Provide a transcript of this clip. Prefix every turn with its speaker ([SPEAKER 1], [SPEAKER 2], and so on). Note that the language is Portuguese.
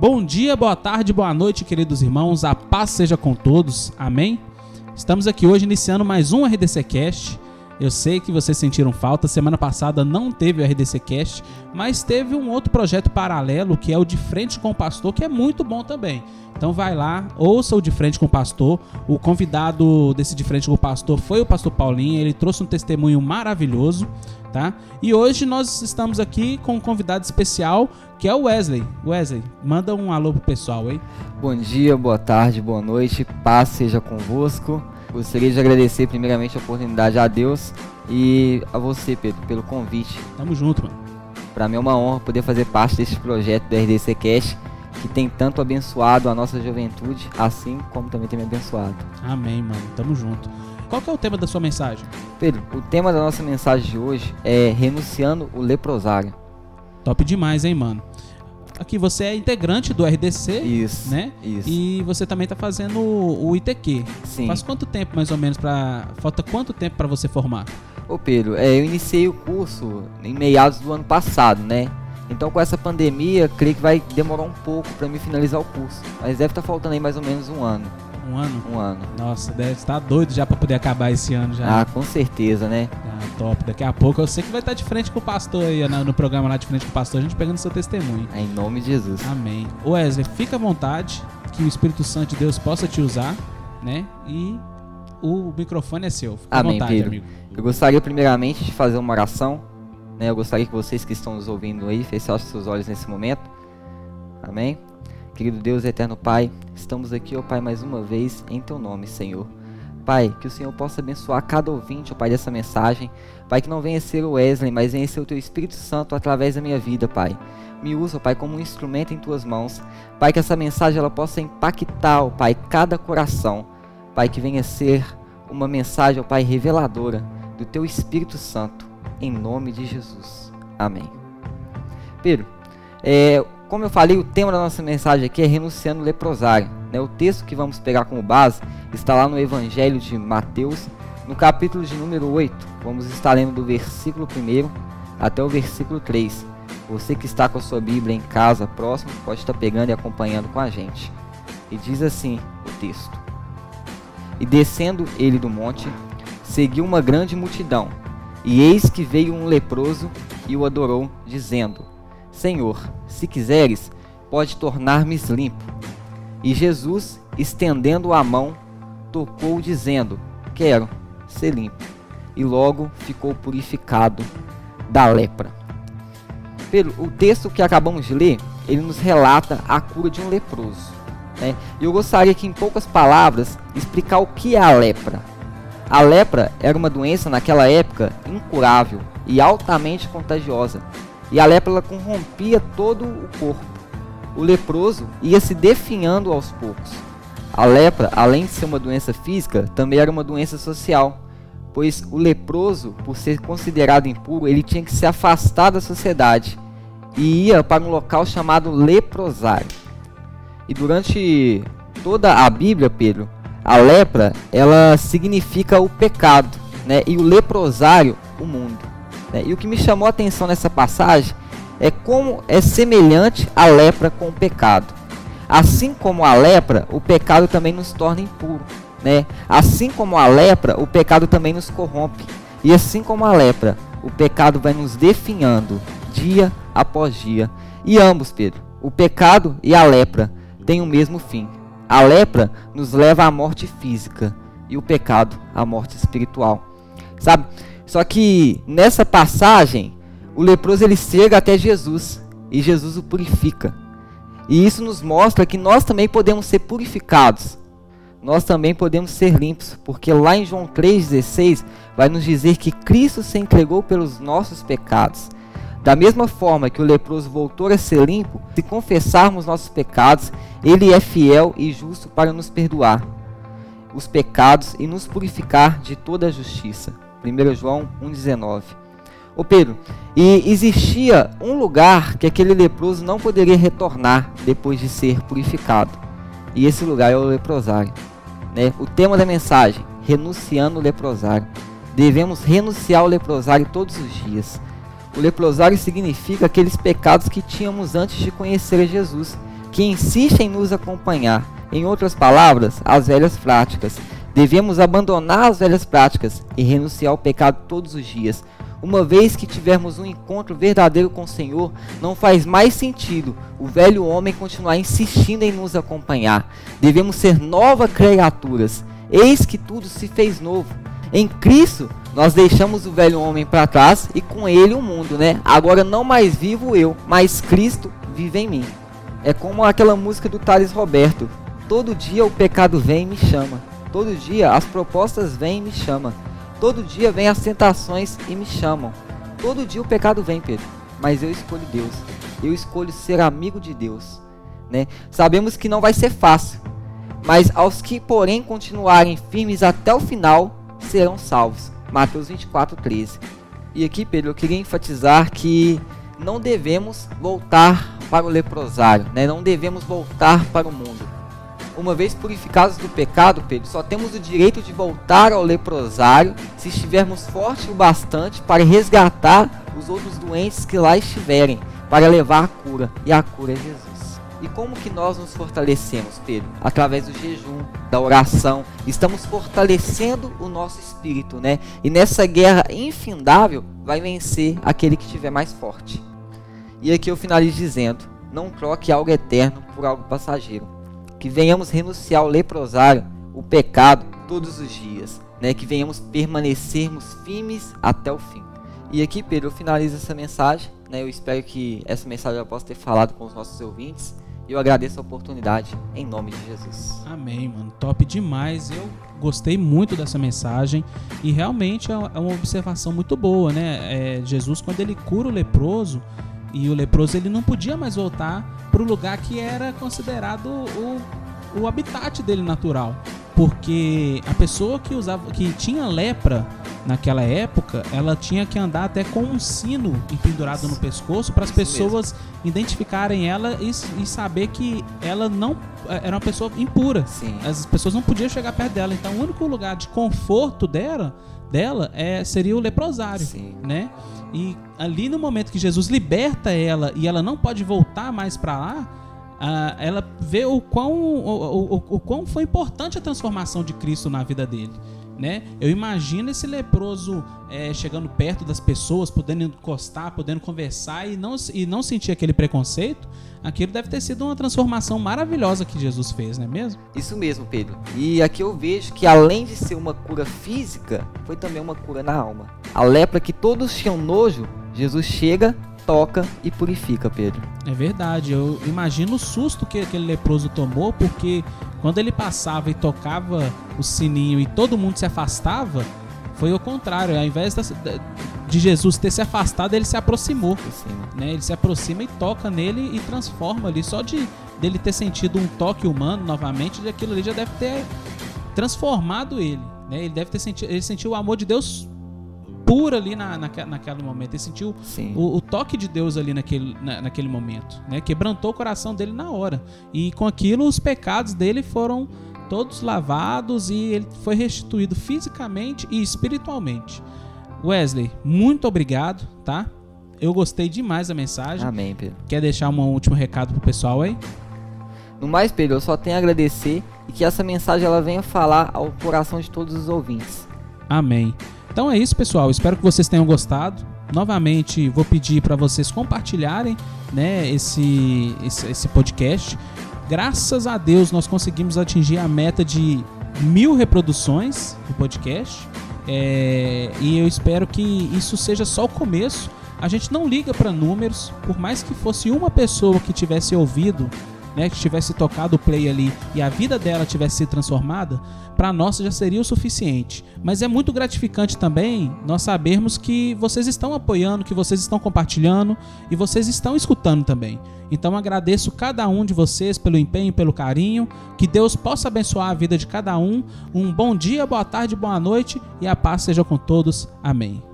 [SPEAKER 1] Bom dia, boa tarde, boa noite, queridos irmãos. A paz seja com todos. Amém? Estamos aqui hoje iniciando mais um RDC Cast. Eu sei que vocês sentiram falta. Semana passada não teve o RDC Cast, mas teve um outro projeto paralelo que é o de frente com o pastor, que é muito bom também. Então vai lá, ouça o de frente com o pastor. O convidado desse de frente com o pastor foi o pastor Paulinho. Ele trouxe um testemunho maravilhoso, tá? E hoje nós estamos aqui com um convidado especial que é o Wesley. Wesley, manda um alô pro pessoal aí.
[SPEAKER 2] Bom dia, boa tarde, boa noite. Paz seja convosco. Gostaria de agradecer primeiramente a oportunidade a Deus e a você, Pedro, pelo convite.
[SPEAKER 1] Tamo junto, mano.
[SPEAKER 2] Para mim é uma honra poder fazer parte desse projeto do RDC Cash, que tem tanto abençoado a nossa juventude, assim como também tem me abençoado.
[SPEAKER 1] Amém, mano. Tamo junto. Qual que é o tema da sua mensagem?
[SPEAKER 2] Pedro, o tema da nossa mensagem de hoje é renunciando o leprosário.
[SPEAKER 1] Top demais, hein, mano? Aqui você é integrante do RDC,
[SPEAKER 2] Isso,
[SPEAKER 1] né?
[SPEAKER 2] isso.
[SPEAKER 1] E você também tá fazendo o o ITQ.
[SPEAKER 2] Sim.
[SPEAKER 1] Faz quanto tempo mais ou menos para falta quanto tempo para você formar?
[SPEAKER 2] Ô Pedro, é, eu iniciei o curso em meados do ano passado, né? Então com essa pandemia, creio que vai demorar um pouco para mim finalizar o curso. Mas deve estar faltando aí mais ou menos um ano.
[SPEAKER 1] Um ano?
[SPEAKER 2] Um ano.
[SPEAKER 1] Nossa, deve estar doido já para poder acabar esse ano já.
[SPEAKER 2] Ah, com certeza, né?
[SPEAKER 1] Ah, top. Daqui a pouco eu sei que vai estar de frente com o pastor aí, no programa lá de frente com o pastor, a gente pegando seu testemunho.
[SPEAKER 2] Em nome de Jesus.
[SPEAKER 1] Amém. Wesley, fica à vontade, que o Espírito Santo de Deus possa te usar, né? E o microfone é seu. Fica
[SPEAKER 2] Amém,
[SPEAKER 1] à vontade,
[SPEAKER 2] Pedro.
[SPEAKER 1] amigo.
[SPEAKER 2] Eu gostaria primeiramente de fazer uma oração. Né? Eu gostaria que vocês que estão nos ouvindo aí fechassem seus olhos nesse momento. Amém? Querido Deus eterno Pai, estamos aqui, ó Pai, mais uma vez em Teu nome, Senhor. Pai, que o Senhor possa abençoar cada ouvinte, ó Pai, dessa mensagem. Pai, que não venha ser o Wesley, mas venha ser o Teu Espírito Santo através da minha vida, Pai. Me usa, Pai, como um instrumento em Tuas mãos. Pai, que essa mensagem ela possa impactar, ó Pai, cada coração. Pai, que venha ser uma mensagem, ó Pai, reveladora do Teu Espírito Santo, em nome de Jesus. Amém. Pedro, é, como eu falei, o tema da nossa mensagem aqui é renunciando leprosário. Né? O texto que vamos pegar como base está lá no Evangelho de Mateus, no capítulo de número 8. Vamos estar lendo do versículo 1 até o versículo 3. Você que está com a sua Bíblia em casa, próximo, pode estar pegando e acompanhando com a gente. E diz assim o texto: E descendo ele do monte, seguiu uma grande multidão. E eis que veio um leproso e o adorou, dizendo: Senhor, se quiseres, pode tornar-me limpo. E Jesus, estendendo a mão, tocou, dizendo: Quero ser limpo. E logo ficou purificado da lepra. O texto que acabamos de ler, ele nos relata a cura de um leproso. Né? Eu gostaria que, em poucas palavras, explicar o que é a lepra. A lepra era uma doença naquela época incurável e altamente contagiosa. E a lepra corrompia todo o corpo. O leproso ia se definhando aos poucos. A lepra, além de ser uma doença física, também era uma doença social, pois o leproso, por ser considerado impuro, ele tinha que se afastar da sociedade e ia para um local chamado leprosário. E durante toda a Bíblia, Pedro, a lepra, ela significa o pecado, né? E o leprosário, o mundo. né? E o que me chamou a atenção nessa passagem é como é semelhante a lepra com o pecado. Assim como a lepra, o pecado também nos torna impuro, né? Assim como a lepra, o pecado também nos corrompe. E assim como a lepra, o pecado vai nos definhando dia após dia. E ambos, Pedro, o pecado e a lepra, têm o mesmo fim. A lepra nos leva à morte física e o pecado à morte espiritual. Sabe? Só que nessa passagem, o leproso ele chega até Jesus e Jesus o purifica. E isso nos mostra que nós também podemos ser purificados. Nós também podemos ser limpos, porque lá em João 3,16 vai nos dizer que Cristo se entregou pelos nossos pecados. Da mesma forma que o leproso voltou a ser limpo, se confessarmos nossos pecados, ele é fiel e justo para nos perdoar os pecados e nos purificar de toda a justiça. 1 João 1,19. Ô Pedro, e existia um lugar que aquele leproso não poderia retornar depois de ser purificado. E esse lugar é o leprosário. Né? O tema da mensagem: renunciando o leprosário. Devemos renunciar ao leprosário todos os dias. O leprosário significa aqueles pecados que tínhamos antes de conhecer Jesus, que que insiste em nos acompanhar. Em outras palavras, as velhas práticas. Devemos abandonar as velhas práticas e renunciar ao pecado todos os dias. Uma vez que tivermos um encontro verdadeiro com o Senhor, não faz mais sentido o velho homem continuar insistindo em nos acompanhar. Devemos ser novas criaturas. Eis que tudo se fez novo. Em Cristo, nós deixamos o velho homem para trás e com ele o mundo, né? Agora não mais vivo eu, mas Cristo vive em mim. É como aquela música do Thales Roberto. Todo dia o pecado vem e me chama. Todo dia as propostas vêm e me chamam. Todo dia vem as tentações e me chamam. Todo dia o pecado vem, Pedro. Mas eu escolho Deus. Eu escolho ser amigo de Deus. Né? Sabemos que não vai ser fácil. Mas aos que, porém, continuarem firmes até o final, serão salvos. Mateus 24, 13. E aqui, Pedro, eu queria enfatizar que não devemos voltar para o leprosário, né? não devemos voltar para o mundo uma vez purificados do pecado, Pedro, só temos o direito de voltar ao leprosário se estivermos fortes o bastante para resgatar os outros doentes que lá estiverem, para levar a cura, e a cura é Jesus. E como que nós nos fortalecemos, Pedro? Através do jejum, da oração, estamos fortalecendo o nosso espírito, né? E nessa guerra infindável vai vencer aquele que estiver mais forte. E aqui eu finalizo dizendo: não troque algo eterno por algo passageiro que venhamos renunciar ao leprosário, o pecado, todos os dias, né? Que venhamos permanecermos firmes até o fim. E aqui, Pedro, eu finalizo essa mensagem, né? Eu espero que essa mensagem eu possa ter falado com os nossos ouvintes. Eu agradeço a oportunidade em nome de Jesus.
[SPEAKER 1] Amém, mano. Top demais. Eu gostei muito dessa mensagem e realmente é, é uma observação muito boa, né? É, Jesus, quando ele cura o leproso, e o leproso ele não podia mais voltar para o lugar que era considerado o, o habitat dele natural, porque a pessoa que usava que tinha lepra naquela época, ela tinha que andar até com um sino pendurado no pescoço para as pessoas mesmo. identificarem ela e, e, saber que ela não era uma pessoa impura.
[SPEAKER 2] Sim.
[SPEAKER 1] As pessoas não podiam chegar perto dela. Então, o único lugar de conforto dela, dela é, seria o leprosário,
[SPEAKER 2] Sim.
[SPEAKER 1] né? E ali no momento que Jesus liberta ela e ela não pode voltar mais para lá, uh, ela vê o quão, o, o, o quão foi importante a transformação de Cristo na vida dele. Né? Eu imagino esse leproso é, chegando perto das pessoas, podendo encostar, podendo conversar e não, e não sentir aquele preconceito. Aquilo deve ter sido uma transformação maravilhosa que Jesus fez, não é mesmo?
[SPEAKER 2] Isso mesmo, Pedro. E aqui eu vejo que além de ser uma cura física, foi também uma cura na alma. A lepra que todos tinham nojo, Jesus chega, toca e purifica, Pedro.
[SPEAKER 1] É verdade. Eu imagino o susto que aquele leproso tomou, porque quando ele passava e tocava o sininho e todo mundo se afastava, foi o contrário. Ao invés de Jesus ter se afastado, ele se aproximou. Né? Ele se aproxima e toca nele e transforma ali. Só de dele ter sentido um toque humano novamente, aquilo ali já deve ter transformado ele. Né? Ele deve ter sentido, ele sentiu o amor de Deus puro ali na, na, naquele momento. Ele sentiu o, o, toque de Deus ali naquele, na, naquele momento. Né? Quebrantou o coração dele na hora. E com aquilo, os pecados dele foram todos lavados e ele foi restituído fisicamente e espiritualmente. Wesley, muito obrigado, tá? Eu gostei demais da mensagem.
[SPEAKER 2] Amém, Pedro.
[SPEAKER 1] Quer deixar um último recado pro pessoal aí?
[SPEAKER 2] No mais, Pedro, eu só tenho a agradecer e que essa mensagem ela venha falar ao coração de todos os ouvintes.
[SPEAKER 1] Amém. Então é isso, pessoal. Espero que vocês tenham gostado. Novamente, vou pedir para vocês compartilharem né, esse, esse, esse podcast. Graças a Deus, nós conseguimos atingir a meta de mil reproduções do podcast. É, e eu espero que isso seja só o começo. A gente não liga para números, por mais que fosse uma pessoa que tivesse ouvido né, que tivesse tocado o play ali e a vida dela tivesse sido transformada, para nós já seria o suficiente. Mas é muito gratificante também nós sabermos que vocês estão apoiando, que vocês estão compartilhando e vocês estão escutando também. Então agradeço cada um de vocês pelo empenho, pelo carinho. Que Deus possa abençoar a vida de cada um. Um bom dia, boa tarde, boa noite e a paz seja com todos. Amém.